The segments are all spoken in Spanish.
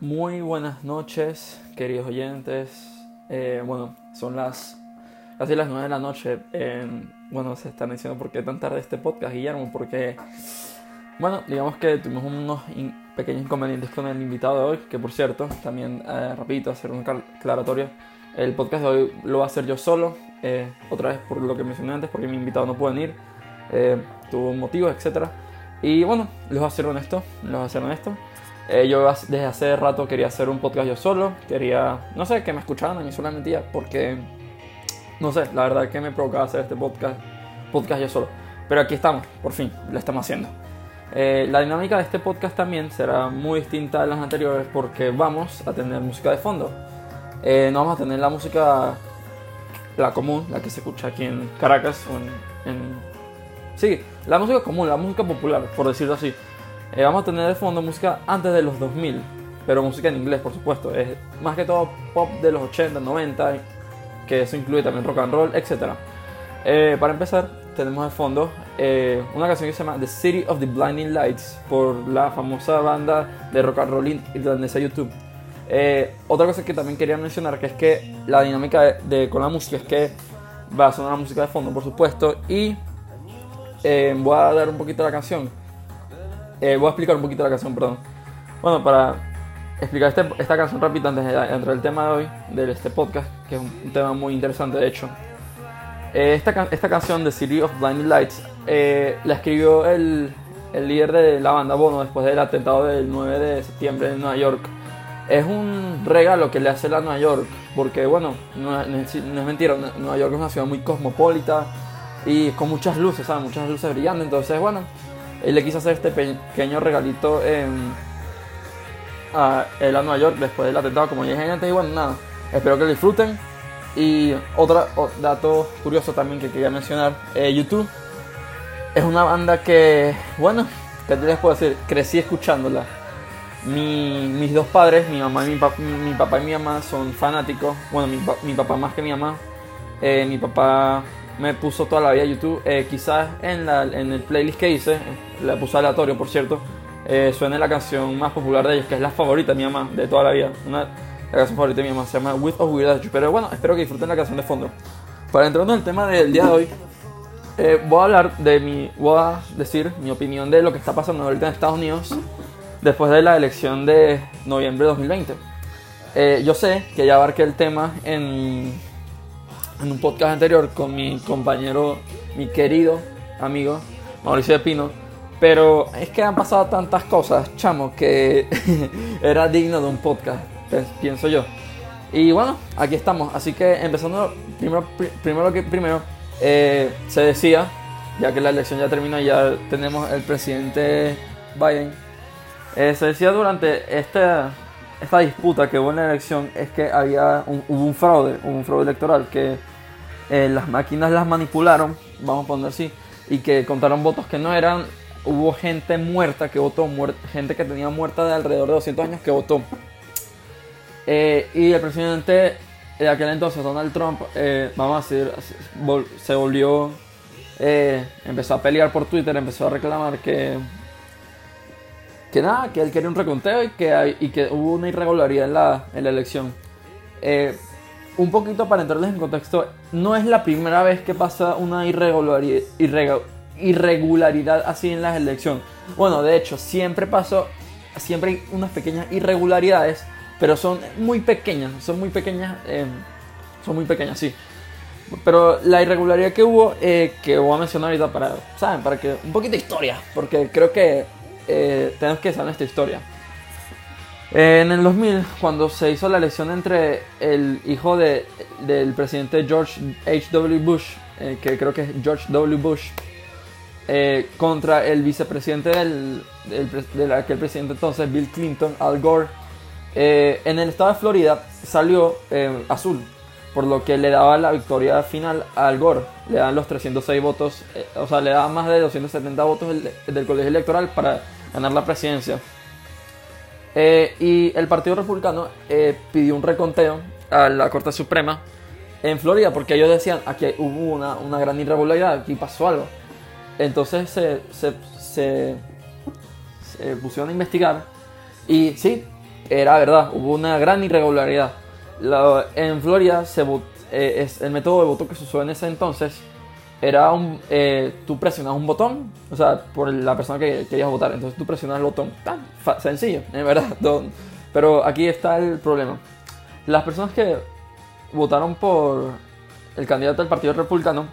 Muy buenas noches, queridos oyentes. Eh, bueno, son las casi las 9 de la noche. En, bueno, se están diciendo por qué tan tarde este podcast, Guillermo, porque, bueno, digamos que tuvimos unos in- pequeños inconvenientes con el invitado de hoy, que por cierto, también, eh, repito, hacer un aclaratorio. El podcast de hoy lo va a hacer yo solo, eh, otra vez por lo que mencioné antes, porque mi invitado no puede venir, eh, tuvo motivos, etc. Y bueno, les voy a ser honesto, les voy a ser honesto. Eh, yo desde hace rato quería hacer un podcast yo solo, quería, no sé, que me escucharan a mí solamente ya, porque, no sé, la verdad que me provocaba hacer este podcast, podcast yo solo. Pero aquí estamos, por fin, lo estamos haciendo. Eh, la dinámica de este podcast también será muy distinta a las anteriores porque vamos a tener música de fondo. Eh, no vamos a tener la música, la común, la que se escucha aquí en Caracas o en- Sí, la música común, la música popular, por decirlo así. Eh, vamos a tener de fondo música antes de los 2000, pero música en inglés, por supuesto. Es más que todo pop de los 80, 90, que eso incluye también rock and roll, etc. Eh, para empezar, tenemos de fondo eh, una canción que se llama The City of the Blinding Lights por la famosa banda de rock and roll irlandesa YouTube. Eh, otra cosa que también quería mencionar que es que la dinámica de, de- con la música es que va a sonar la música de fondo, por supuesto, y eh, voy a dar un poquito la canción. Eh, voy a explicar un poquito la canción, perdón. Bueno, para explicar este- esta canción rápida antes de entrar el tema de hoy, de este podcast, que es un, un tema muy interesante de hecho. Eh, esta, esta canción de City of Blinding Lights eh, la escribió el, el líder de la banda Bono después del atentado del 9 de septiembre en Nueva York. Es un regalo que le hace a Nueva York, porque bueno, no, no es no es mentira, Nueva York es una ciudad muy cosmopolita y con muchas luces, ¿sabes? Muchas luces brillando, entonces bueno, él le quiso hacer este pequeño regalito a él a Nueva York después del atentado, como ya dije antes, y bueno, nada, espero que lo disfruten. Y otro dato curioso también que quería mencionar, eh, YouTube es una banda que, bueno, ¿qué les puedo decir? Crecí escuchándola. Mi- mis dos padres, mi mamá y mi, mi papá y mi mamá son fanáticos, bueno, mi, mi papá más que mi mamá. Eh, mi papá me puso toda la vida YouTube, eh, quizás en, la, en el playlist que hice, la puse aleatorio por cierto, eh, suena la canción más popular de ellos, que es la favorita de mi mamá de toda la vida. Una, la canción favorita de mi mamá se llama With or Without You. Pero bueno, espero que disfruten la canción de fondo. Para entrarnos en el tema del día de hoy, eh, voy a hablar de mi. Voy a decir mi opinión de lo que está pasando ahorita en Estados Unidos después de la elección de noviembre de 2020. Eh, yo sé que ya abarqué el tema en, en un podcast anterior con mi compañero, mi querido amigo Mauricio de Pino. Pero es que han pasado tantas cosas, chamo, que era digno de un podcast, pe- pienso yo. Y bueno, aquí estamos. Así que empezando primero, pri- primero que primero, eh, se decía, ya que la elección ya terminó, ya tenemos el presidente Biden. eh, se decía durante esta, disputa que hubo en la elección es que había un, hubo un fraude, un fraude electoral que eh, las máquinas las manipularon, vamos a poner así, y que contaron votos que no eran. Hubo gente muerta que votó, muer- gente que tenía muerta de alrededor de 200 años que votó. Eh, y el presidente de aquel entonces, Donald Trump, eh, vamos a decir, se volvió, eh, empezó a pelear por Twitter, empezó a reclamar que, que nada, que él quería un reconteo y que, hay- y que hubo una irregularidad en la, en la elección. Un poquito para entrarles en contexto, no es la primera vez que pasa una irregularidad, irregularidad así en las elecciones. Bueno, de hecho, siempre pasó, siempre hay unas pequeñas irregularidades, pero son muy pequeñas, son muy pequeñas, eh, son muy pequeñas, sí. Pero la irregularidad que hubo, eh, que voy a mencionar ahorita para, ¿saben? Para que un poquito de historia, porque creo que eh, tenemos que saber esta historia. En el 2000, cuando se hizo la elección entre el hijo de- del presidente George H.W. Bush, eh, que creo que es George W. Bush, eh, contra el vicepresidente del, aquel presidente entonces, Bill Clinton, Al Gore, eh, en el estado de Florida salió eh, azul, por lo que le daba la victoria final a Al Gore. Le dan los 306 votos, o sea, le daba más de 270 votos del, del colegio electoral para ganar la presidencia. Y el Partido Republicano pidió un reconteo a la Corte Suprema en Florida porque ellos decían aquí hubo una, una gran irregularidad, aquí pasó algo. Entonces se, se, se- pusieron a investigar y sí, era verdad, hubo una gran irregularidad. La- en Florida se eh, el método de voto que se usó en ese entonces era un, eh, tú presionas un botón, o sea, por la persona que querías votar, entonces tú presionas el botón, tan sencillo, en verdad. Pero aquí está el problema. Las personas que votaron por el candidato del Partido Republicano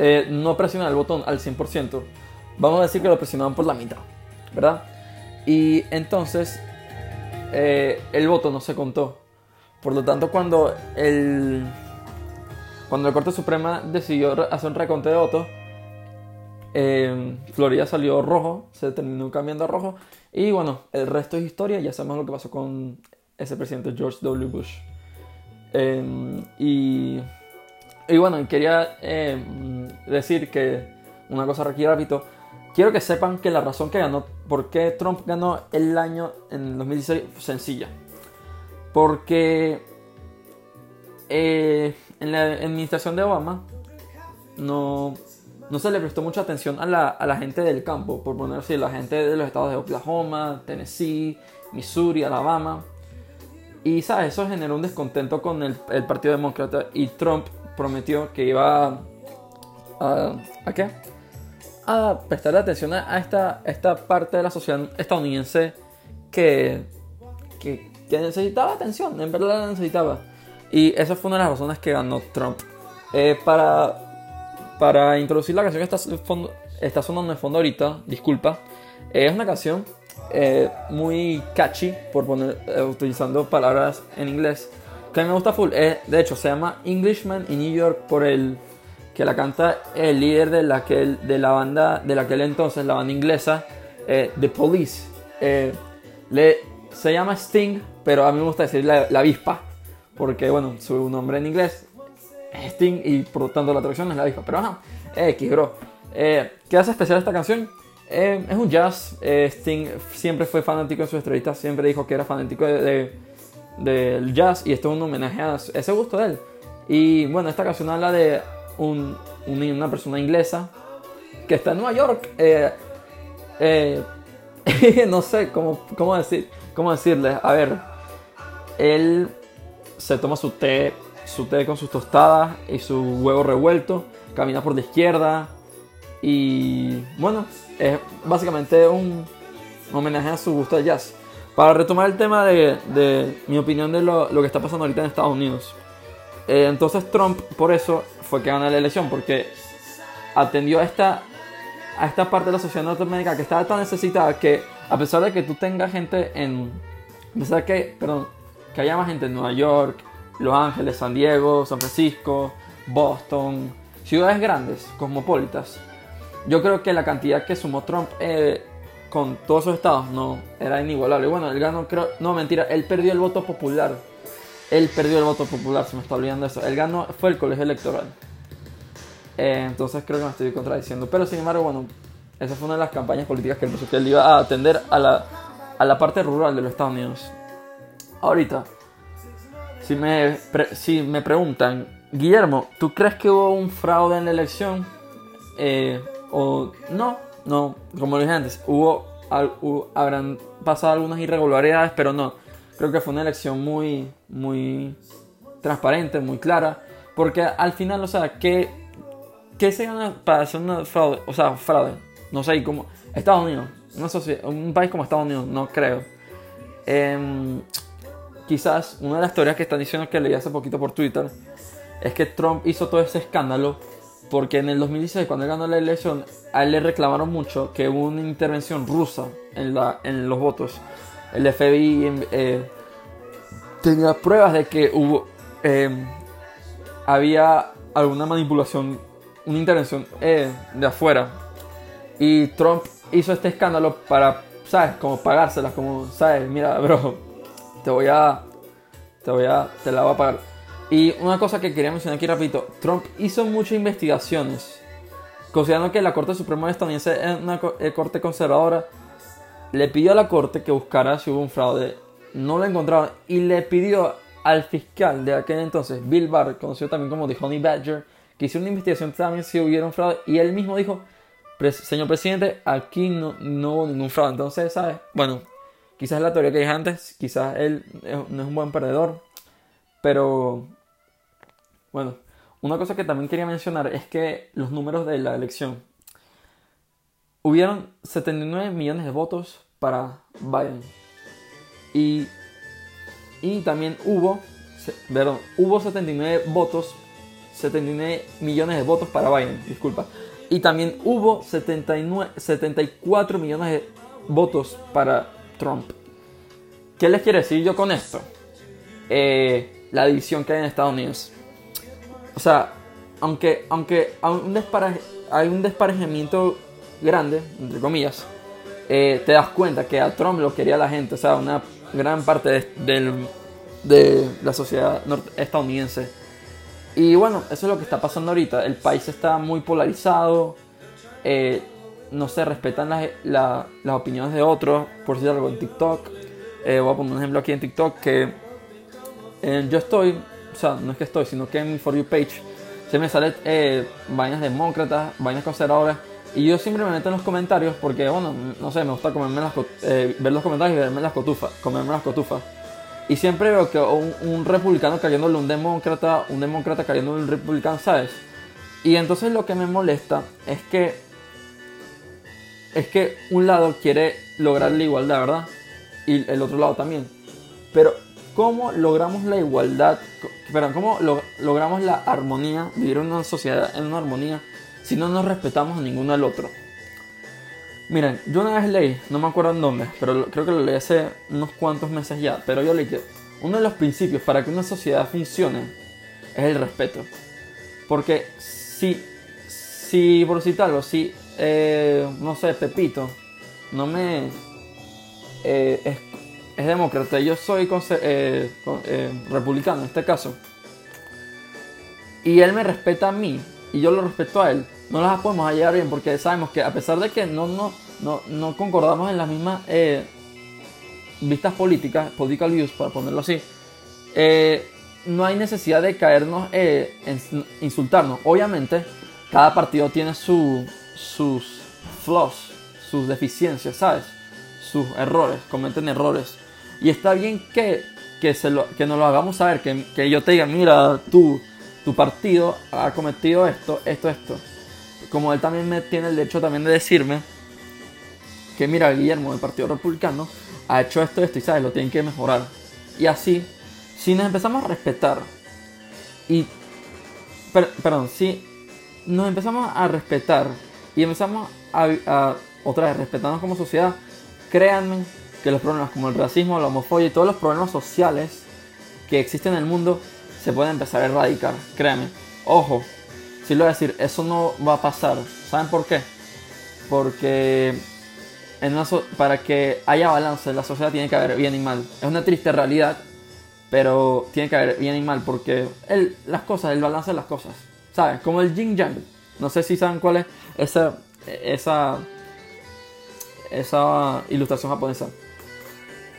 eh, no presionan el botón al 100%. Vamos a decir que lo presionaban por la mitad, ¿verdad? Y entonces eh, el voto no se contó. Por lo tanto, cuando el, cuando la Corte Suprema decidió hacer un reconteo de votos, eh, Florida salió rojo, se terminó cambiando a rojo. Y bueno, el resto es historia. Ya sabemos lo que pasó con ese presidente George W. Bush. Eh, y, y bueno, quería eh, decir que una cosa aquí rápido. Quiero que sepan que la razón que ganó, por qué Trump ganó el año en 2016 fue sencilla. Porque eh, en la administración de Obama no, no se le prestó mucha atención a la, a la gente del campo, por poner así, la gente de los estados de Oklahoma, Tennessee, Missouri, Alabama. Y sabes, eso generó un descontento con el, el Partido Demócrata y Trump prometió que iba a... ¿A, ¿a qué? A prestar atención a esta, esta parte de la sociedad estadounidense que, que, necesitaba atención, en verdad la necesitaba. Y esa fue una de las razones que ganó Trump. Eh, para, para introducir la canción que está, fondo- está sonando en fondo ahorita, disculpa, eh, es una canción eh, muy catchy, por poner, utilizando palabras en inglés, que me gusta full. Eh, de hecho, se llama Englishman in New York por el que la canta el líder de la, que, de la banda de la aquel entonces, la banda inglesa, eh, The Police. Eh, le, se llama Sting, pero a mí me gusta decir la, avispa, porque bueno, su nombre en inglés es Sting y por lo tanto la traducción es la avispa. Pero ajá, X, bro. Eh, ¿Qué hace especial esta canción? Es un jazz. Sting siempre fue fanático en su entrevista, siempre dijo que era fanático de- del jazz y esto es un homenaje a ese gusto de él. Y bueno, esta canción habla de un- una persona inglesa que está en Nueva York. eh, eh, no sé cómo, cómo, decir, cómo decirles. A ver, él se toma su té, su té con sus tostadas y su huevo revuelto, camina por la izquierda y bueno, es básicamente un homenaje a su gusto de jazz. Para retomar el tema de, de mi opinión de lo, lo que está pasando ahorita en Estados Unidos. Eh, entonces Trump por eso fue que ganó la elección, porque atendió a esta, a esta parte de la sociedad norteamericana que estaba tan necesitada que a pesar de que tú tengas gente en... A pesar que, perdón, que haya más gente en Nueva York, Los Ángeles, San Diego, San Francisco, Boston, ciudades grandes, cosmopolitas, yo creo que la cantidad que sumó Trump eh, con todos esos estados no era inigualable. Bueno, él ganó, creo, no mentira, él perdió el voto popular. Él perdió el voto popular, se me está olvidando eso. Él ganó, fue el colegio electoral. Eh, entonces creo que me estoy contradiciendo. Pero sin embargo, bueno, esa fue una de las campañas políticas que él puso, que él iba a atender a la, a la parte rural de los Estados Unidos. Ahorita, si me, pre- si me preguntan, Guillermo, ¿tú crees que hubo un fraude en la elección? Eh, o no, no, como dije antes, hubo, al- hu- habrán pasado algunas irregularidades, pero no. Creo que fue una elección muy, muy transparente, muy clara, porque al final, o sea, ¿qué, qué se gana para hacer una fraude? O sea, fraude, no sé, como Estados Unidos, una socie- un país como Estados Unidos, no creo. Em, quizás una de las teorías que están diciendo que leí hace poquito por Twitter es que Trump hizo todo ese escándalo porque en el 2016 cuando él ganó la elección a él le reclamaron mucho que hubo una intervención rusa en, la, en los votos. El FBI em, eh, tenía pruebas de que hubo em, había alguna manipulación, una intervención eh, de afuera. Y Trump hizo este escándalo para, ¿sabes? Como pagárselas, como, ¿sabes? Mira, bro, te voy a, te voy a, te la voy a pagar. Y una cosa que quería mencionar aquí rapidito, Trump hizo muchas investigaciones, considerando que la Corte Suprema estadounidense es una eh, corte conservadora, le pidió a la Corte que buscara si hubo un fraude, no lo encontraron, y le pidió al fiscal de aquel entonces, Bill Barr, conocido también como The Honey Badger, que hiciera una investigación también si hubiera un fraude, y él mismo dijo, "Pres- señor presidente, aquí no, no hubo ningún fraude, entonces, ¿sabes? Bueno, quizás la teoría que dije antes, quizás él no es un buen perdedor, pero bueno, una cosa que también quería mencionar es que los números de la elección. Hubieron 79 millones de votos para Biden. Y, y también hubo, perdón, hubo 79 votos, 79 millones de votos para Biden, disculpa. Y también hubo 79, 74 millones de votos para Trump. ¿Qué les quiero decir yo con esto? Eh, la división que hay en Estados Unidos. O sea, aunque, aunque hay, un hay un desparejamiento grande, entre comillas, eh, te das cuenta que a Trump lo quería la gente, o sea, una gran parte de, de la sociedad estadounidense. Y bueno, eso es lo que está pasando ahorita. El país está muy polarizado, eh, no se respetan las, opiniones de otros, por decir algo en TikTok. Eh, voy a poner un ejemplo aquí en TikTok que yo estoy sea, no es que estoy, sino que en mi For You page se me salen eh, vainas demócratas, vainas conservadoras. Y yo siempre me meto en los comentarios porque, bueno, no sé, me gusta comerme las, eh, ver los comentarios y verme las cotufas, comerme las cotufas. Y siempre veo que un, un republicano cayéndole un demócrata, un demócrata cayendo a un republicano, ¿sabes? Y entonces lo que me molesta es que es que un lado quiere lograr la igualdad, ¿verdad? Y el otro lado también. Pero ¿cómo logramos la igualdad pero ¿cómo logramos la armonía, vivir en una sociedad en una armonía, si no nos respetamos a ninguno al otro? Miren, yo una vez leí, no me acuerdo en dónde, pero creo que lo leí hace unos cuantos meses ya, pero yo leí que uno de los principios para que una sociedad funcione es el respeto. Porque si, si por citarlo, si, eh, no sé, Pepito, no me eh, es demócrata yo soy eh, eh, republicano en este caso, y él me respeta a mí y yo lo respeto a él, no las podemos hallar bien porque sabemos que a pesar de que no, no, no, no concordamos en las mismas eh, vistas políticas, political views, para ponerlo así, no hay necesidad de caernos en insultarnos. Obviamente, cada partido tiene su, sus flaws, sus deficiencias, ¿sabes? Sus errores, cometen errores. Y está bien que, que, se lo, que nos lo hagamos saber, que, que yo te diga, mira, tu partido ha cometido esto, esto, esto. Como él también me tiene el derecho también de decirme que, mira, Guillermo del Partido Republicano ha hecho esto, esto y sabes, lo tienen que mejorar. Y así, si nos empezamos a respetar y, perdón, si nos empezamos a respetar y empezamos a, a otra vez respetarnos como sociedad, créanme que los problemas como el racismo, la homofobia y todos los problemas sociales que existen en el mundo se pueden empezar a erradicar. Créanme. Ojo, si lo voy a decir, eso no va a pasar. ¿Saben por qué? Porque en para que haya balance en la sociedad tiene que haber bien y mal. Es una triste realidad, pero tiene que haber bien y mal porque las cosas, el balance de las cosas. ¿Sabes? Como el yin yang. No sé si saben cuál es esa, esa, esa ilustración japonesa.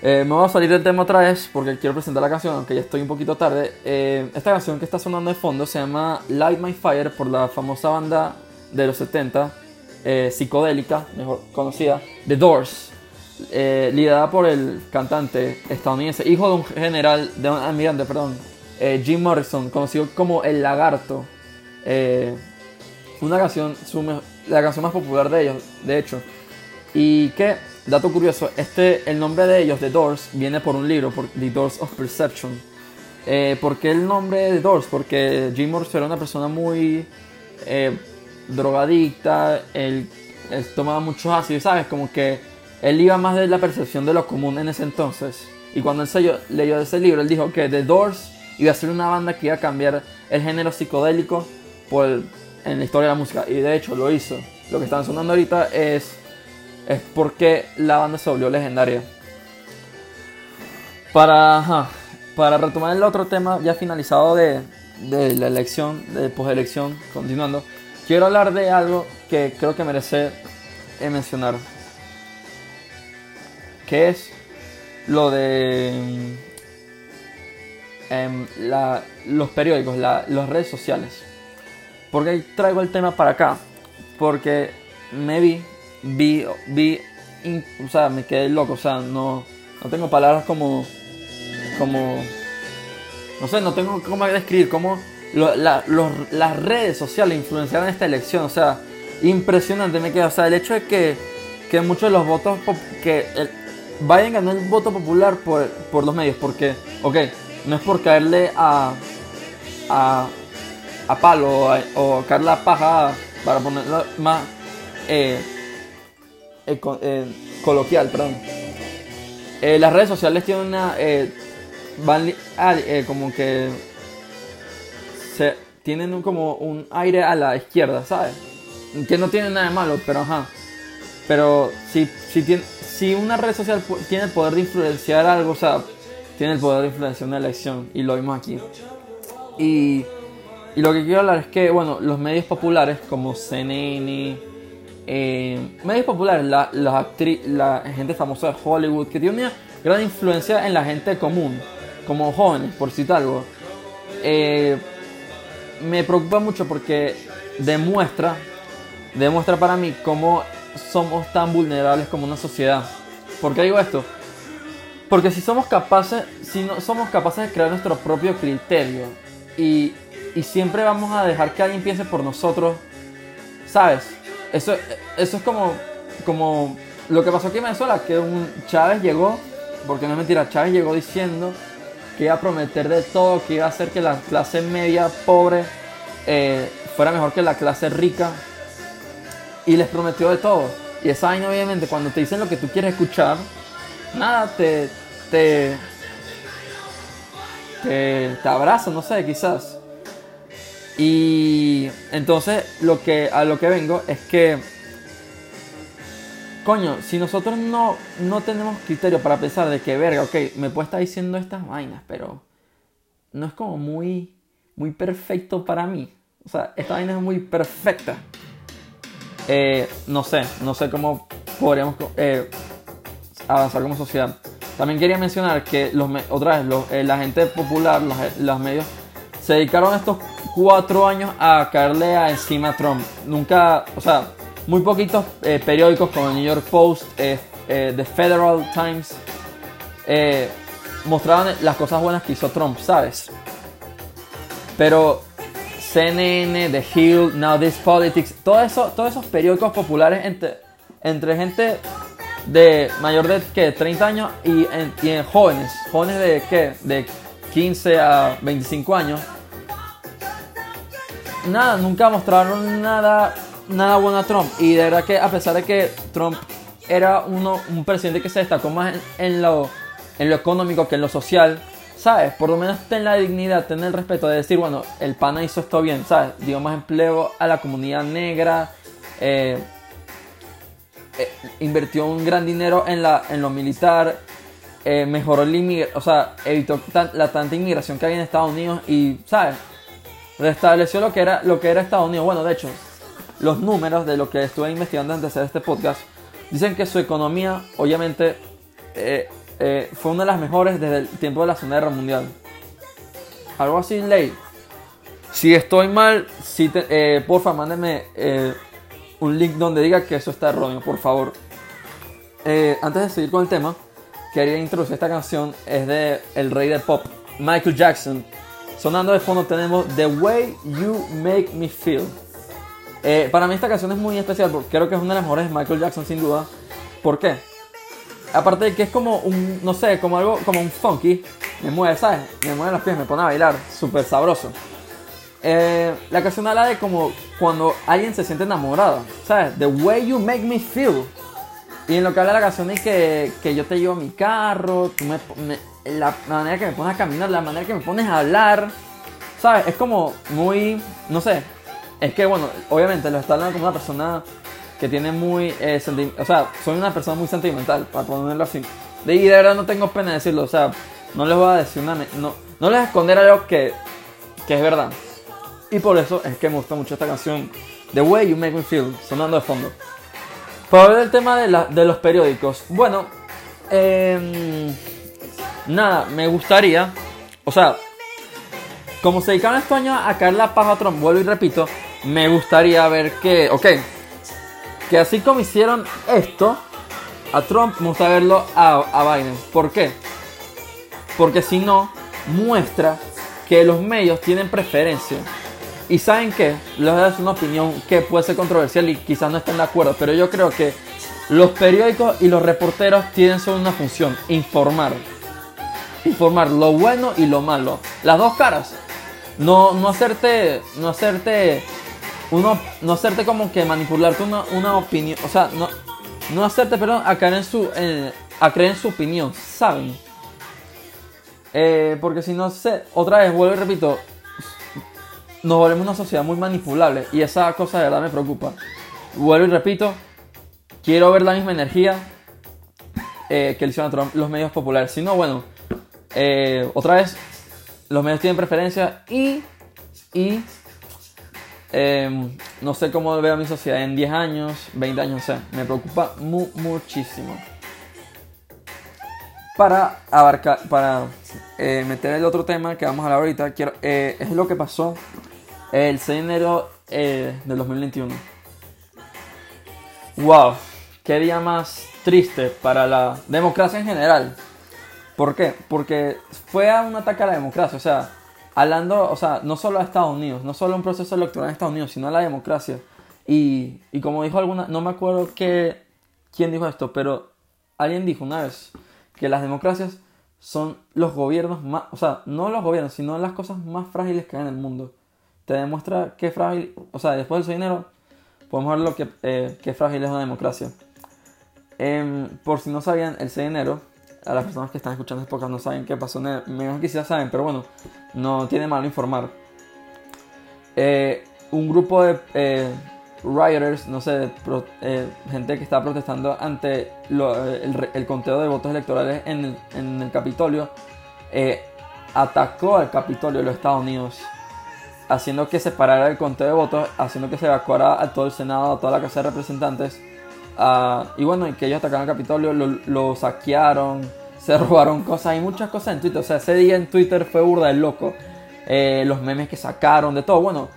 Eh, me voy a salir del tema otra vez porque quiero presentar la canción, aunque ya estoy un poquito tarde. Eh, esta canción que está sonando de fondo se llama Light My Fire por la famosa banda de los 70, eh, psicodélica, mejor conocida, The Doors, liderada por el cantante estadounidense, hijo de un general, de un almirante, perdón, Jim Morrison, conocido como El Lagarto. una canción, la canción más popular de ellos, de hecho. Y que Dato curioso, este, el nombre de ellos, The Doors, viene por un libro, por The Doors of Perception. Eh, ¿Por qué el nombre de The Doors? Porque Jim Morrison era una persona muy eh, drogadicta, él, tomaba muchos ácidos, ¿sabes? Como que él iba más de la percepción de lo común en ese entonces. Y cuando él leyó ese libro, él dijo que The Doors iba a ser una banda que iba a cambiar el género psicodélico por en la historia de la música. Y de hecho lo hizo. Lo que están sonando ahorita es es porque la banda se volvió legendaria. Para, para retomar el otro tema ya finalizado de, la elección, de poselección, continuando, quiero hablar de algo que creo que merece mencionar. Que es lo de em, los periódicos, las redes sociales. Porque traigo el tema para acá. Porque me vi vi, vi, o sea, me quedé loco, o sea, no, no tengo palabras como, como, no sé, no tengo cómo describir cómo las redes sociales influenciaron esta elección. O sea, impresionante me queda. O sea, el hecho de que, que muchos de los votos, que el, Biden ganó el voto popular por, por los medios, porque, ok, no es por caerle a, a, a palo o a paja para ponerlo más eh, eh, eh, coloquial, perdón. las redes sociales tienen una. van como que. Tienen como un aire a la izquierda, ¿sabes? Que no tiene nada de malo, pero ajá. Pero si, si, tiene, si una red social tiene el poder de influenciar algo, o sea, tiene el poder de influenciar una elección, y lo vimos aquí. Y, y lo que quiero hablar es que, bueno, los medios populares como CNN, eh, medios populares, la, la, la gente famosa de Hollywood, que tiene una gran influencia en la gente común, como jóvenes, por citar algo, eh, me preocupa mucho porque demuestra, demuestra para mí cómo somos tan vulnerables como una sociedad. ¿Por qué digo esto? Porque si somos capaces, si no somos capaces de crear nuestro propio criterio y siempre vamos a dejar que alguien piense por nosotros, ¿sabes? Eso, eso es como, como lo que pasó aquí en Venezuela, que un Chávez llegó, porque no es mentira, Chávez llegó diciendo que iba a prometer de todo, que iba a hacer que la clase media pobre eh, fuera mejor que la clase rica. Y les prometió de todo. Y esa vaina, obviamente, cuando te dicen lo que tú quieres escuchar, nada, te, te, te, te abraza, no sé, quizás. Y entonces lo que, a lo que vengo es que, coño, si nosotros no, no tenemos criterio para pensar de que, verga, ok, me puede estar diciendo estas vainas, pero no es como muy, muy perfecto para mí. O sea, esta vaina es muy perfecta. Eh, no sé, no sé cómo podríamos eh, avanzar como sociedad. También quería mencionar que los, otra vez eh, la gente popular, los, los medios, se dedicaron estos cuatro años a caerle a encima a Trump. Nunca, o sea, muy poquitos eh, periódicos como el New York Post, eh, eh, The Federal Times, mostraban las cosas buenas que hizo Trump, ¿sabes? Pero CNN, The Hill, Now This Politics, todo eso, todos esos periódicos populares entre, gente de mayor de que 30 años y en, jóvenes, jóvenes de qué, de 15 a 25 años, nada, nunca mostraron nada, nada bueno a Trump. Y de verdad que a pesar de que Trump era uno, un presidente que se destacó más en, lo, en lo económico que en lo social, ¿sabes? Por lo menos ten la dignidad, ten el respeto de decir, bueno, el pana hizo esto bien, ¿sabes? Dio más empleo a la comunidad negra, eh, eh, invirtió un gran dinero en, la, en lo militar, eh, mejoró el o sea, evitó la tanta inmigración que hay en Estados Unidos y, ¿sabes? Restableció lo que era, lo que era Estados Unidos. Bueno, de hecho, los números de lo que estuve investigando antes de hacer este podcast dicen que su economía, obviamente, eh, eh, fue una de las mejores desde el tiempo de la Segunda Guerra Mundial. Algo así ley. Si estoy mal, si eh, porfa, mándenme un link donde diga que eso está erróneo, por favor. antes de seguir con el tema, quería introducir esta canción. Es de el rey del pop, Michael Jackson. Sonando de fondo tenemos The Way You Make Me Feel. Eh, para mí esta canción es muy especial porque creo que es una de las mejores de Michael Jackson sin duda. ¿Por qué? Aparte de que es como un, no sé, como algo, como un funky. Me mueve, ¿sabes? Me mueve los pies, me pone a bailar. Súper sabroso. Eh, la canción habla de como cuando alguien se siente enamorado. ¿Sabes? The way you make me feel. Y en lo que habla la canción es que, que yo te llevo a mi carro, tú me, la manera que me pones a caminar, la manera que me pones a hablar, ¿sabes? Es como muy, no sé, es que bueno, obviamente lo está hablando como una persona que tiene muy, eh, o sea, soy una persona muy sentimental, para ponerlo así. De, y de verdad no tengo pena de decirlo, o sea, no les voy a decir una, no, no les voy a esconder algo que, que es verdad. Y por eso es que me gusta mucho esta canción, The Way You Make Me Feel, sonando de fondo. Para hablar del tema de, la, de los periódicos, bueno, eh, nada, me gustaría, o sea, como se dedicaron estos años a caer la paja a Trump, vuelvo y repito, me gustaría ver que, ok, que así como hicieron esto, a Trump, me gusta verlo a, a Biden. ¿Por qué? Porque si no, muestra que los medios tienen preferencia. Y saben que, les voy una opinión que puede ser controversial y quizás no estén de acuerdo, pero yo creo que los periódicos y los reporteros tienen solo una función, informar. Informar lo bueno y lo malo. Las dos caras. No, no hacerte, no hacerte, uno, no hacerte como que manipularte una, una opinión, o sea, no, no hacerte, perdón, a caer su, a creer en su opinión, ¿saben? Eh, porque si no sé, otra vez vuelvo y repito, nos volvemos una sociedad muy manipulable y esa cosa de verdad me preocupa. Vuelvo y repito, quiero ver la misma energía eh, que le hicieron Trump los medios populares. Si no, bueno, eh, otra vez, los medios tienen preferencia y, y em, no sé cómo veo mi sociedad en 10 años, 20 años, o sea, me preocupa muchísimo. Para abarcar, para eh, meter el otro tema que vamos a hablar ahorita, quiero, eh, es lo que pasó el 6 de enero del 2021. ¡Wow! ¡Qué día más triste para la democracia en general! ¿Por qué? Porque fue un ataque a la democracia, o sea, hablando, o sea, no solo a Estados Unidos, no solo un proceso electoral en Estados Unidos, sino a la democracia. Y, y como dijo alguna, no me acuerdo qué, quién dijo esto, pero alguien dijo una vez que las democracias son los gobiernos más, o sea, no los gobiernos, sino las cosas más frágiles que hay en el mundo. Te demuestra qué frágil, o sea, después del dinero, podemos ver lo que, eh, qué frágil es una democracia. Em, por si no sabían, el 6 de enero, a las personas que están escuchando este podcast no saben qué pasó, menos que ya saben, pero bueno, no tiene malo informar. Eh, un grupo de eh, rioters, no sé, eh, gente que estaba protestando ante eh, el, conteo de votos electorales en el, Capitolio, eh, atacó al Capitolio de los Estados Unidos, haciendo que se parara el conteo de votos, haciendo que se evacuara a todo el Senado, a toda la Casa de Representantes. Ah, y bueno, y que ellos atacaron al Capitolio, lo, saquearon, se robaron cosas, hay muchas cosas en Twitter. O sea, ese día en Twitter fue burda del loco. los memes que sacaron, de todo. Bueno,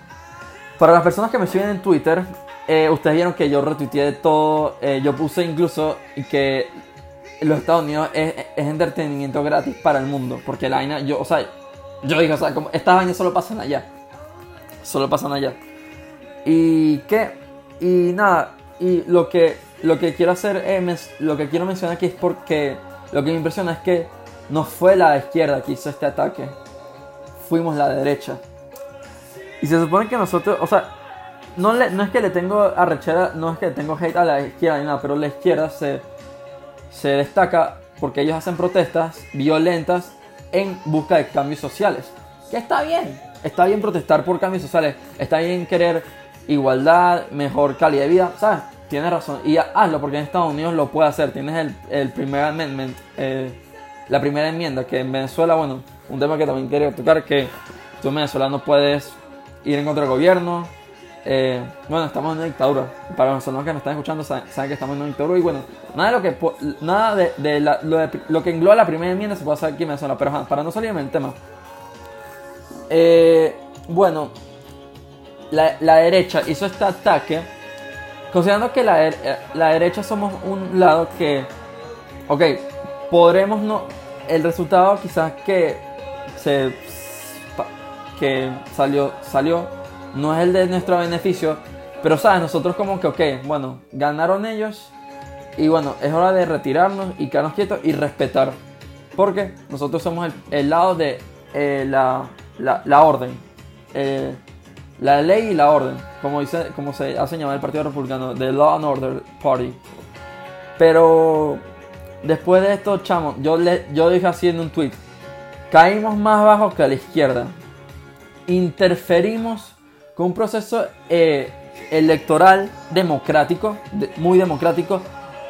para las personas que me siguen en Twitter, eh, ustedes vieron que yo retuiteé de todo. Eh, yo puse incluso que los Estados Unidos es, entretenimiento gratis para el mundo. Porque la vaina, yo, o sea, yo dije, o sea, como estas vainas solo pasan allá. Solo pasan allá. Y qué, y nada, y lo que, lo que quiero hacer, es, lo que quiero mencionar aquí es porque lo que me impresiona es que no fue la izquierda que hizo este ataque. Fuimos la derecha. Y se supone que nosotros, o sea, no, le, no es que le tengo arrechera, no es que le tengo hate a la izquierda ni nada, pero la izquierda se, se destaca porque ellos hacen protestas violentas en busca de cambios sociales. Que está bien, está bien protestar por cambios sociales, está bien querer igualdad, mejor calidad de vida, ¿sabes? Tienes razón. Y hazlo porque en Estados Unidos lo puede hacer. Tienes el, el primer amendment, eh, la primera enmienda, que en Venezuela, bueno, un tema que también quería tocar, que tú en Venezuela no puedes ir en contra del gobierno. Eh, bueno, estamos en una dictadura. Para los que me están escuchando saben, que estamos en una dictadura. Y bueno, nada de lo que, nada de, lo, que engloba la primera enmienda se puede hacer aquí en Venezuela. Pero para no salirme del tema. Eh, bueno, la, derecha hizo este ataque. Considerando que la, eh, la derecha somos un lado que. Ok, podremos no. El resultado quizás que se que salió, salió no es el de nuestro beneficio, pero sabes, nosotros como que, ok, bueno, ganaron ellos y bueno, es hora de retirarnos y quedarnos quietos y respetar, porque nosotros somos el, lado de eh, la, la, orden, eh, la ley y la orden, como, dice, como se hace llamar el Partido Republicano, The Law and Order Party. Pero después de esto, chamo, yo, le, yo dije así en un tweet, caímos más bajo que a la izquierda interferimos con un proceso eh, electoral democrático, muy democrático,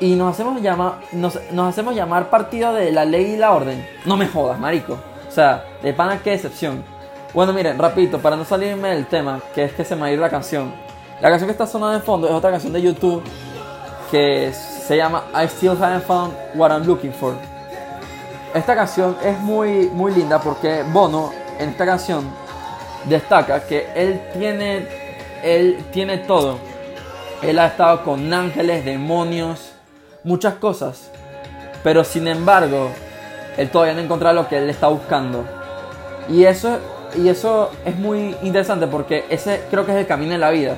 y nos hacemos, llamar, nos, hacemos llamar partido de la ley y la orden. No me jodas, marico. O sea, de pana qué decepción. Bueno, miren, rapidito, para no salirme del tema, que es que se me va a ir la canción. La canción que está sonando de fondo es otra canción de YouTube que se llama I Still Haven't Found What I'm Looking For. Esta canción es muy, muy linda porque Bono en esta canción destaca que él tiene, él tiene todo. Él ha estado con ángeles, demonios, muchas cosas, pero sin embargo, él todavía no encuentra lo que él está buscando. Y eso, y eso es muy interesante porque ese creo que es el camino de la vida.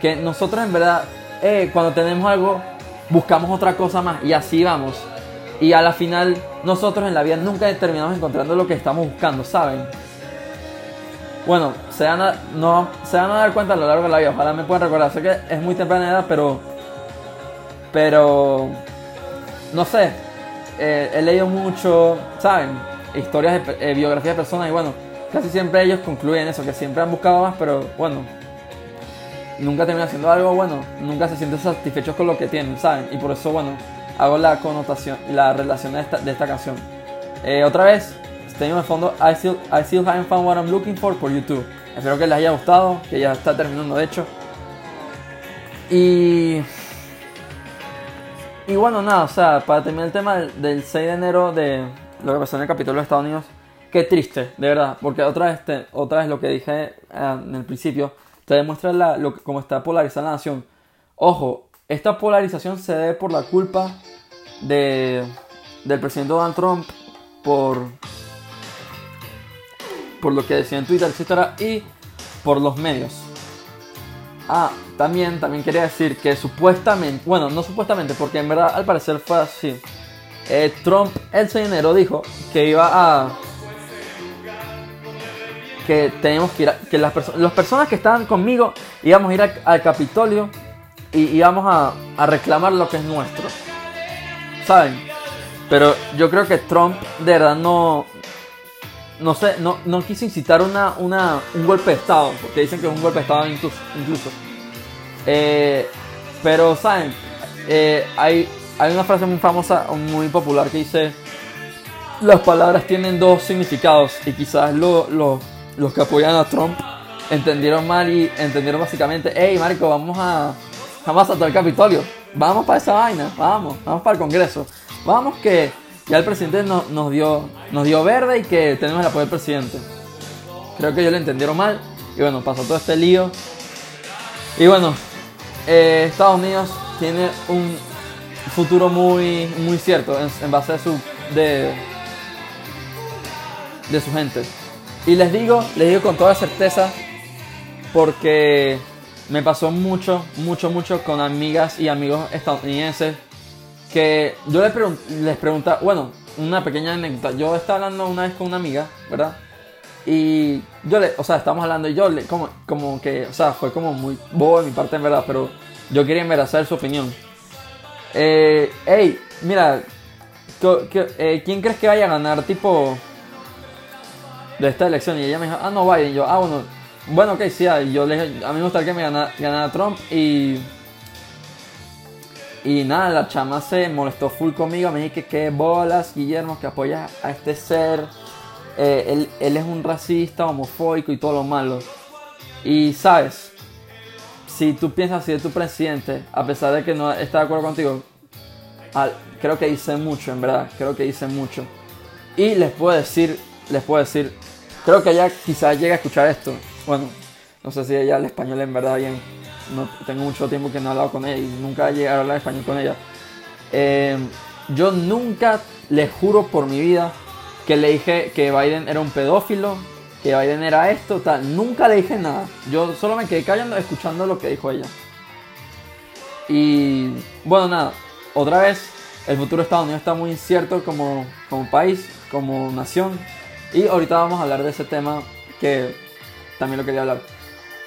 Que nosotros en verdad, eh, cuando tenemos algo, buscamos otra cosa más y así vamos. Y a la final, nosotros en la vida nunca terminamos encontrando lo que estamos buscando, ¿saben? Bueno, se van a, no, se van a dar cuenta a lo largo de la vida. Ojalá me puedan recordar. Sé que es muy temprana edad, pero. Pero. No sé. Eh, he leído mucho, ¿saben? Historias, de, eh, biografías de personas y bueno, casi siempre ellos concluyen eso, que siempre han buscado más, pero bueno, nunca terminan haciendo algo bueno, nunca se sienten satisfechos con lo que tienen, ¿saben? Y por eso, bueno, hago la connotación, la relación de esta, de esta canción. Eh, otra vez, tengo de fondo I still, I still haven't found what I'm looking for por YouTube. Espero que les haya gustado, que ya está terminando de hecho. Y. Y bueno, nada, o sea, para terminar el tema del, 6 de enero de lo que pasó en el capítulo de Estados Unidos, qué triste, de verdad, porque otra vez, otra vez lo que dije eh, en el principio, te demuestra la, lo, cómo está polarizada la nación. Ojo, esta polarización se debe por la culpa de, del presidente Donald Trump, por por lo que decía en Twitter, etcétera, y por los medios. Ah, también, también quería decir que supuestamente, bueno, no supuestamente, porque en verdad al parecer fue así. Eh, Trump el 6 de enero dijo que iba a que teníamos que ir a, que las, las personas que estaban conmigo íbamos a ir al Capitolio y íbamos a, a reclamar lo que es nuestro. ¿Saben? Pero yo creo que Trump de verdad no, no sé, no, no quise incitar una, una, un golpe de Estado, porque dicen que es un golpe de Estado incluso. Eh, pero, ¿saben? Eh, hay, hay una frase muy famosa, muy popular que dice, las palabras tienen dos significados y quizás lo, los que apoyan a Trump entendieron mal y entendieron básicamente, hey, Marco, vamos a, vamos a el Capitolio, vamos para esa vaina, vamos, vamos para el Congreso, vamos que ya el presidente nos, dio, nos dio verde y que tenemos el apoyo del presidente. Creo que ellos lo entendieron mal y bueno, pasó todo este lío. Y bueno, eh, Estados Unidos tiene un futuro muy, muy cierto en, base a su, de, de su gente. Y les digo, les digo con toda certeza, porque me pasó mucho, mucho, mucho con amigas y amigos estadounidenses que yo les, les preguntaba, bueno, una pequeña anécdota. Yo estaba hablando una vez con una amiga, ¿verdad? Y yo le, o sea, estábamos hablando y yo le, como, como que, o sea, fue como muy bobo de mi parte en verdad, pero yo quería en verdad saber su opinión. Eh, hey, mira, eh, ¿quién crees que vaya a ganar tipo de esta elección? Y ella me dijo, ah, no, Biden. Y yo, ah, bueno, bueno, ok, sí, ah, yo le a mí me gustaría que me ganara Trump y y nada, la chama se molestó full conmigo. Me dije que qué bolas, Guillermo, que apoyas a este ser. Eh, él, él, es un racista, homofóbico y todo lo malo. Y sabes, si tú piensas así de tu presidente, a pesar de que no está de acuerdo contigo, creo que dice mucho, en verdad. Creo que dice mucho. Y les puedo decir, les puedo decir, creo que ella quizás llegue a escuchar esto. Bueno, no sé si ella el español en verdad bien no tengo mucho tiempo que no he hablado con ella y nunca llegado a hablar español con ella. Eh, yo nunca le juro por mi vida que le dije que Biden era un pedófilo, que Biden era esto, tal. Nunca le dije nada. Yo solo me quedé callando escuchando lo que dijo ella. Y bueno, nada. Otra vez, el futuro de Estados Unidos está muy incierto como, como país, como nación. Y ahorita vamos a hablar de ese tema que también lo quería hablar.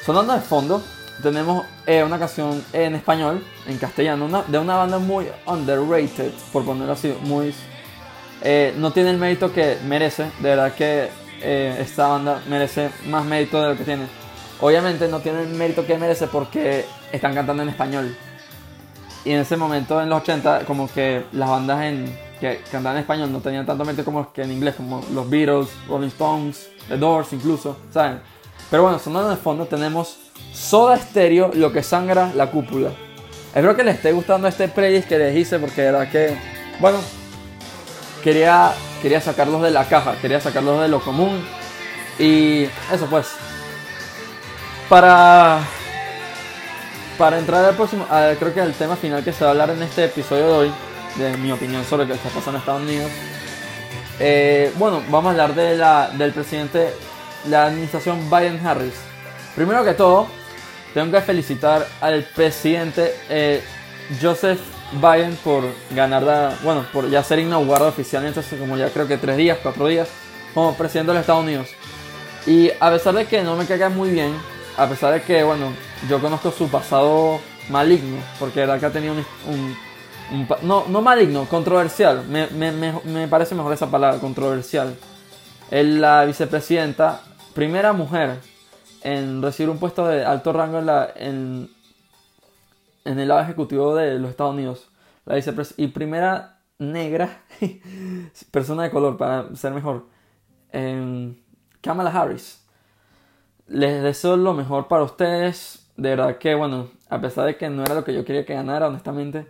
Sonando de fondo, tenemos eh, una canción en español, en castellano, de una banda muy underrated, por ponerlo así, muy... Eh, no tiene el mérito que merece, de verdad que eh, esta banda merece más mérito de lo que tiene. Obviamente no tiene el mérito que merece porque están cantando en español. Y en ese momento, en los 80, como que las bandas en, que cantaban en español no tenían tanto mérito como que en inglés, como los Beatles, Rolling Stones, The Doors incluso, ¿saben? Pero bueno, sonando en el fondo tenemos Soda Stereo, lo que sangra la cúpula. Espero que les esté gustando este playlist que les hice porque de verdad que, bueno, quería, quería sacarlos de la caja, quería sacarlos de lo común. Y eso pues. Para, para entrar al próximo, creo que el tema final que se va a hablar en este episodio de hoy, de mi opinión sobre lo que está pasando en Estados Unidos. Eh, bueno, vamos a hablar de la, del presidente, la administración Biden-Harris. Primero que todo, tengo que felicitar al presidente eh, Joseph Biden por ganar la, bueno, por ya ser inaugurado oficialmente hace como ya creo que tres días, cuatro días, como presidente de los Estados Unidos. Y a pesar de que no me caiga muy bien, a pesar de que, bueno, yo conozco su pasado maligno, porque era que ha tenido un, no, no maligno, controversial, me, me, me, parece mejor esa palabra, controversial. La vicepresidenta, primera mujer en recibir un puesto de alto rango en, la, en, en el lado ejecutivo de los Estados Unidos. La y primera negra, persona de color para ser mejor, Kamala Harris. Les deseo lo mejor para ustedes. De verdad que, bueno, a pesar de que no era lo que yo quería que ganara, honestamente,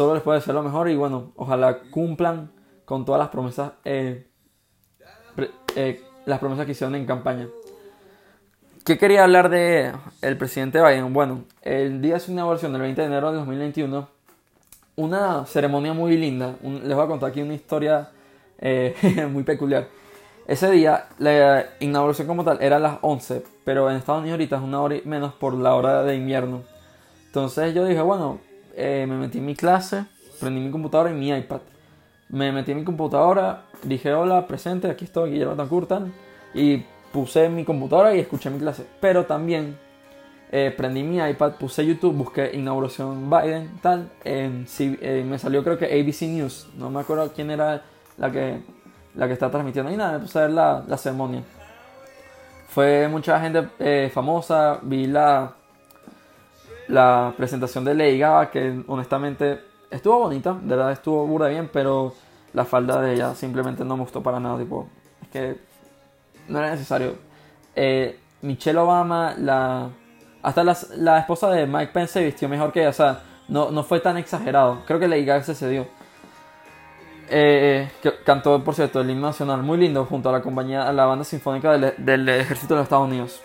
solo les puedo desear lo mejor y, bueno, ojalá cumplan con todas las promesas, eh, eh, las promesas que hicieron en campaña. ¿Qué quería hablar de el presidente Biden? Bueno, el día de su inauguración, el 20 de enero de 2021, una ceremonia muy linda. les voy a contar aquí una historia eh, muy peculiar. Ese día, la inauguración como tal era a las 11, pero en Estados Unidos ahorita es una hora y menos por la hora de invierno. Entonces yo dije, bueno, eh, me metí en mi clase, prendí mi computadora y mi iPad. Me metí en mi computadora, dije, hola, presente, aquí estoy, Guillermo Tancurtan, y puse mi computadora y escuché mi clase. Pero también eh, prendí mi iPad, puse YouTube, busqué inauguración Biden, tal, en, eh, me salió creo que ABC News, no me acuerdo quién era la que la que está transmitiendo. Y nada, me puse a ver la, la ceremonia. Fue mucha gente eh, famosa, vi la, la presentación de Lady Gaga, que honestamente estuvo bonita, de verdad estuvo burda bien, pero la falda de ella simplemente no me gustó para nada, tipo, es que no era necesario. Eh, Michelle Obama, la hasta la, la, esposa de Mike Pence vistió mejor que ella, o sea, no, no fue tan exagerado. Creo que Lady Gaga se cedió. Eh, que cantó, por cierto, el himno nacional muy lindo junto a la compañía, a la banda sinfónica del, Ejército de los Estados Unidos.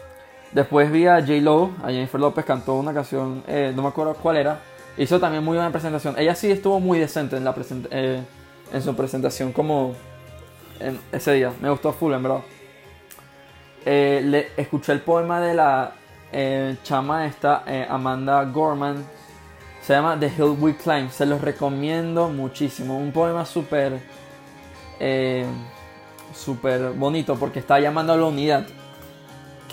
Después vi a J. Lo, a Jennifer López, cantó una canción, eh, no me acuerdo cuál era. Hizo también muy buena presentación. Ella sí estuvo muy decente en, eh, su presentación como ese día. Me gustó full, en verdad. le escuché el poema de la chama esta, Amanda Gorman, se llama The Hill We Climb. Se los recomiendo muchísimo. Un poema súper. Eh, súper bonito porque está llamando a la unidad.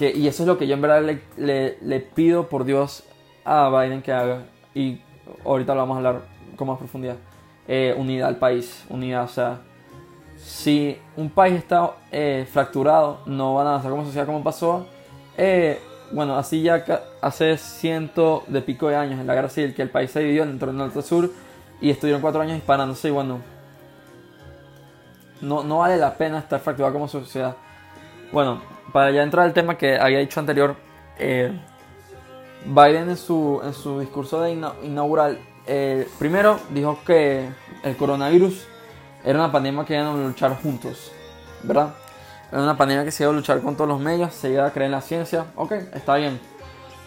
Y eso es lo que yo en verdad le, pido por Dios a Biden que haga. Y ahorita lo vamos a hablar con más profundidad. Eh, unidad al país. Unidad, o sea. Si un país está eh, fracturado, no van a avanzar como sociedad como pasó. Eh, bueno, así ya hace ciento de pico de años en la guerra civil que el país se dividió entre el norte y sur y estuvieron cuatro años disparándose y bueno, no, no vale la pena estar fracturado como sociedad. Bueno, para ya entrar al tema que había dicho anterior, eh, Biden en su, en su discurso de inaugural, eh, primero dijo que el coronavirus era una pandemia que iban a luchar juntos, ¿verdad? Es una pandemia que se iba a luchar con todos los medios, se iba a creer en la ciencia. Ok, está bien.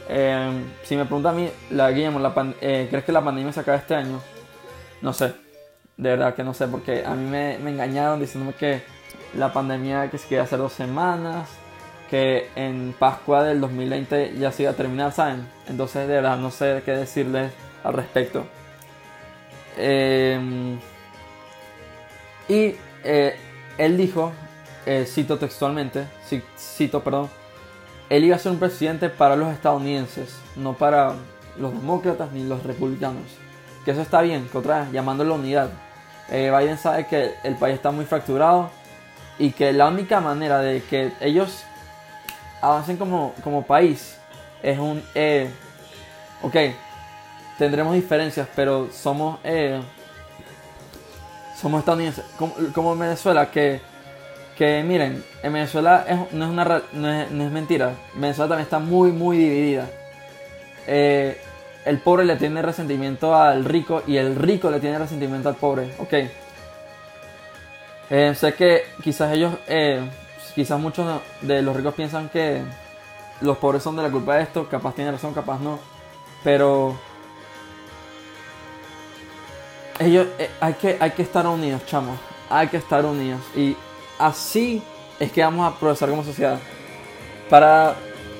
Eh, si me pregunta a mí, la Guillermo, la eh, ¿crees que la pandemia se acaba este año? No sé. De verdad que no sé, porque a mí me, me engañaron diciéndome que la pandemia que se quería hacer dos semanas, que en Pascua del 2020 ya se iba a terminar, ¿saben? Entonces, de verdad, no sé qué decirles al respecto. Eh, y él dijo eh, cito textualmente, cito, perdón, él iba a ser un presidente para los estadounidenses, no para los demócratas ni los republicanos. Que eso está bien, que otra vez, llamando la unidad. Eh, Biden sabe que el país está muy fracturado y que la única manera de que ellos avancen como, como país es un, eh, ok, tendremos diferencias, pero somos, eh, somos estadounidenses, como, como en Venezuela, que que miren, en Venezuela no, es una, no, es, mentira, Venezuela también está muy, muy dividida. Eh, el pobre le tiene resentimiento al rico y el rico le tiene resentimiento al pobre, ok. Eh, sé que quizás ellos, eh, quizás muchos de los ricos piensan que los pobres son de la culpa de esto, capaz tiene razón, capaz no. pero ellos eh, hay que hay que estar unidos, chamos, hay que estar unidos y así es que vamos a progresar como sociedad. Para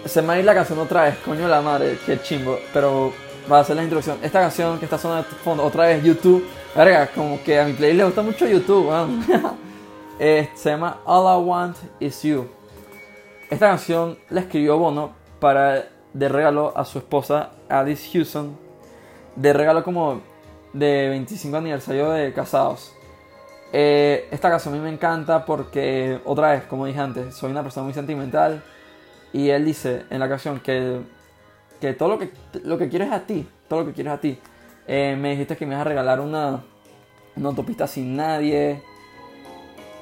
se me va a ir la canción otra vez, coño la madre, qué chimbo, pero va a hacer la introducción. Esta canción que está sonando de fondo, otra vez YouTube, verga, como que a mi playlist le gusta mucho YouTube, eh, se llama All I Want Is You. Esta canción la escribió Bono para de regalo a su esposa Alice Houston, de regalo como de 25 aniversario de casados. Eh, esta canción a mí me encanta porque, otra vez, como dije antes, soy una persona muy sentimental y él dice en la canción que, que todo lo que, lo que quieres a ti, todo lo que quieres a ti. Eh, me dijiste que me ibas a regalar una, una autopista sin nadie.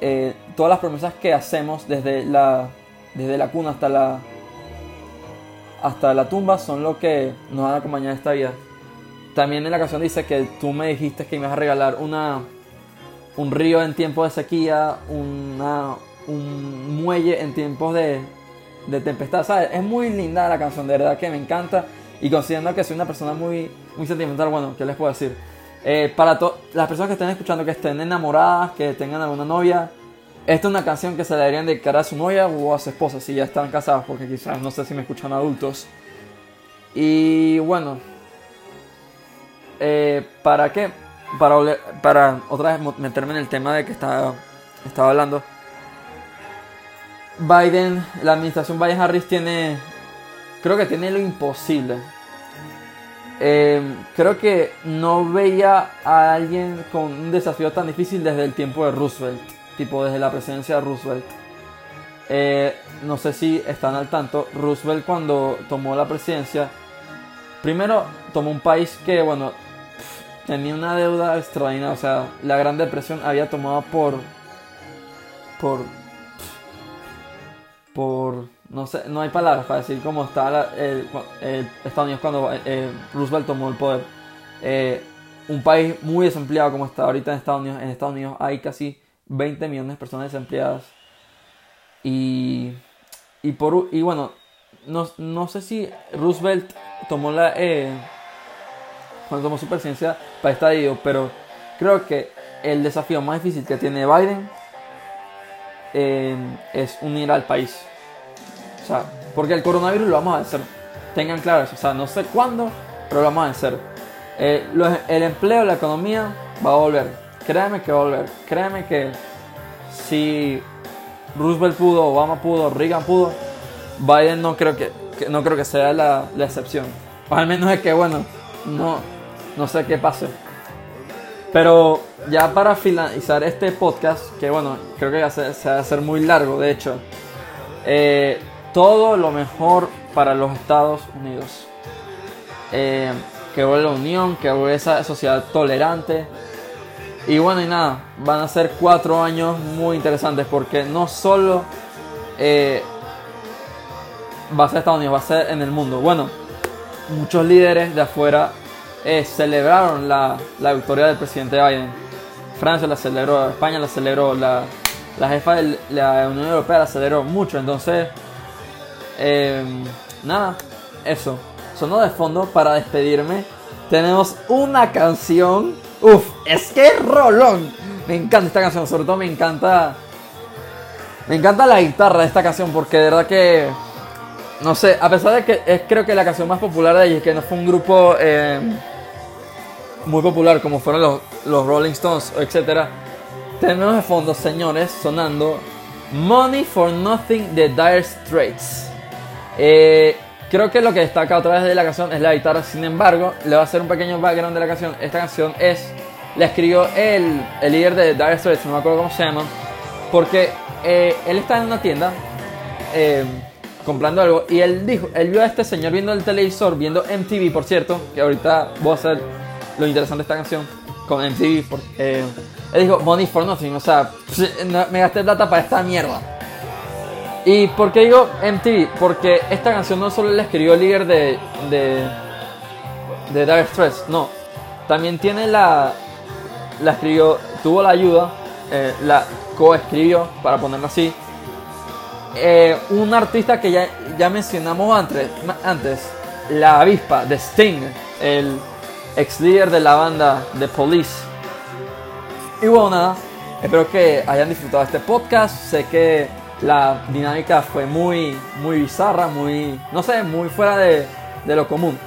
Eh, todas las promesas que hacemos desde la, desde la cuna hasta la, hasta la tumba son lo que nos van a acompañar esta vida. También en la canción dice que tú me dijiste que me ibas a regalar una, un río en tiempos de sequía, una, un muelle en tiempos de, de tempestad, ¿sabes? Es muy linda la canción, de verdad que me encanta. Y considerando que soy una persona muy, muy sentimental, bueno, ¿qué les puedo decir? Eh, para las personas que estén escuchando, que estén enamoradas, que tengan alguna novia, esta es una canción que se le deberían dedicar a su novia o a su esposa si ya están casados, porque quizás no sé si me escuchan adultos. Y bueno, eh, ¿para qué? Para, otra vez meterme en el tema de que estaba hablando. Biden, la administración Biden Harris tiene, creo que tiene lo imposible. Eh, creo que no veía a alguien con un desafío tan difícil desde el tiempo de Roosevelt, tipo desde la presidencia de Roosevelt. Eh, no sé si están al tanto, Roosevelt cuando tomó la presidencia, primero tomó un país que, bueno, tenía una deuda extraordinaria, o sea, la Gran Depresión había tomado por, por por no sé, no hay palabras para decir cómo está el, Estados Unidos cuando eh, Roosevelt tomó el poder. Eh, un país muy desempleado como está ahorita en Estados Unidos. En Estados Unidos hay casi 20 millones de personas desempleadas. Y, y, por, y bueno, no, no sé si Roosevelt tomó la... Eh, cuando tomó su presidencia para estadio, pero creo que el desafío más difícil que tiene Biden eh, es unir al país. O sea, porque el coronavirus lo vamos a vencer. Tengan claro eso. O sea, no sé cuándo, pero lo vamos a vencer. Eh, el empleo, la economía va a volver. Créeme que va a volver. Créeme que si Roosevelt pudo, Obama pudo, Reagan pudo, Biden no creo que, no creo que sea la, excepción. Al menos es que, bueno, no, no sé qué pase. Pero ya para finalizar este podcast, que bueno, creo que se, va a hacer muy largo, de hecho, eh, todo lo mejor para los Estados Unidos. Eh, que vuelva la unión, que vuelva esa sociedad tolerante. Y bueno, y nada, van a ser cuatro años muy interesantes porque no solo eh, va a ser Estados Unidos, va a ser en el mundo. Bueno, muchos líderes de afuera celebraron la, la victoria del presidente Biden Francia la aceleró, España la aceleró, la, la jefa de la Unión Europea la aceleró mucho. Entonces, em, nada, eso. Sonó de fondo para despedirme. Tenemos una canción. Uf, es que rolón. Me encanta esta canción, sobre todo me encanta. Me encanta la guitarra de esta canción porque de verdad que. No sé, a pesar de que es creo que la canción más popular de ellos, que no fue un grupo. Em, muy popular como fueron los, los Rolling Stones, etc. Tenemos de fondo, señores, sonando Money for Nothing de Dire Straits. Eh, creo que lo que destaca otra vez de la canción es la guitarra, sin embargo, le va a hacer un pequeño background de la canción. Esta canción es, la escribió el, el líder de Dire Straits, no me acuerdo cómo se llama, porque eh, él está en una tienda. Eh, comprando algo y él dijo, él vio a este señor viendo el televisor, viendo MTV por cierto, que ahorita voy a hacer lo interesante de esta canción con MTV. Eh, él dijo, Money for Nothing, o sea, me gasté plata para esta mierda. ¿Y por qué digo MTV? Porque esta canción no solo la escribió el líder de, de, de Dire Stress, no. También tiene la, la escribió, tuvo la ayuda, eh, la coescribió, para ponerlo así, eh, un artista que ya, ya mencionamos antes, antes la avispa de Sting, el ex líder de la banda The Police. Y bueno, nada, espero que hayan disfrutado este podcast. Sé que la dinámica fue muy, muy bizarra, muy, no sé, muy fuera de, de lo común.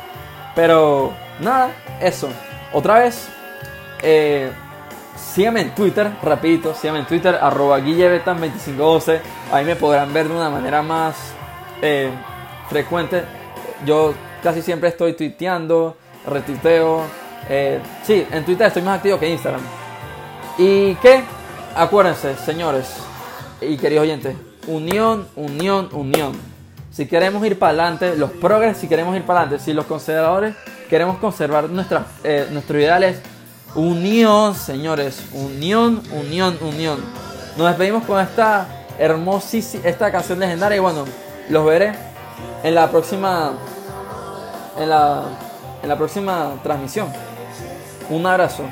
Pero nada, eso. Otra vez, eh, síganme en Twitter, rapidito, síganme en Twitter, arroba guillebetan2512. Ahí me podrán ver de una manera más eh, frecuente. Yo casi siempre estoy tuiteando, retuiteo. Eh, sí, en Twitter estoy más activo que en Instagram. ¿Y qué? Acuérdense, señores y queridos oyentes, unión, unión, unión. Si queremos ir para adelante, los progres, si queremos ir para adelante, si los conservadores queremos conservar nuestras, eh, nuestros ideales, unión, señores, unión, unión, unión. Nos despedimos con esta hermosísima, esta canción legendaria y bueno, los veré en la próxima, en la, en la próxima transmisión. Un abrazo.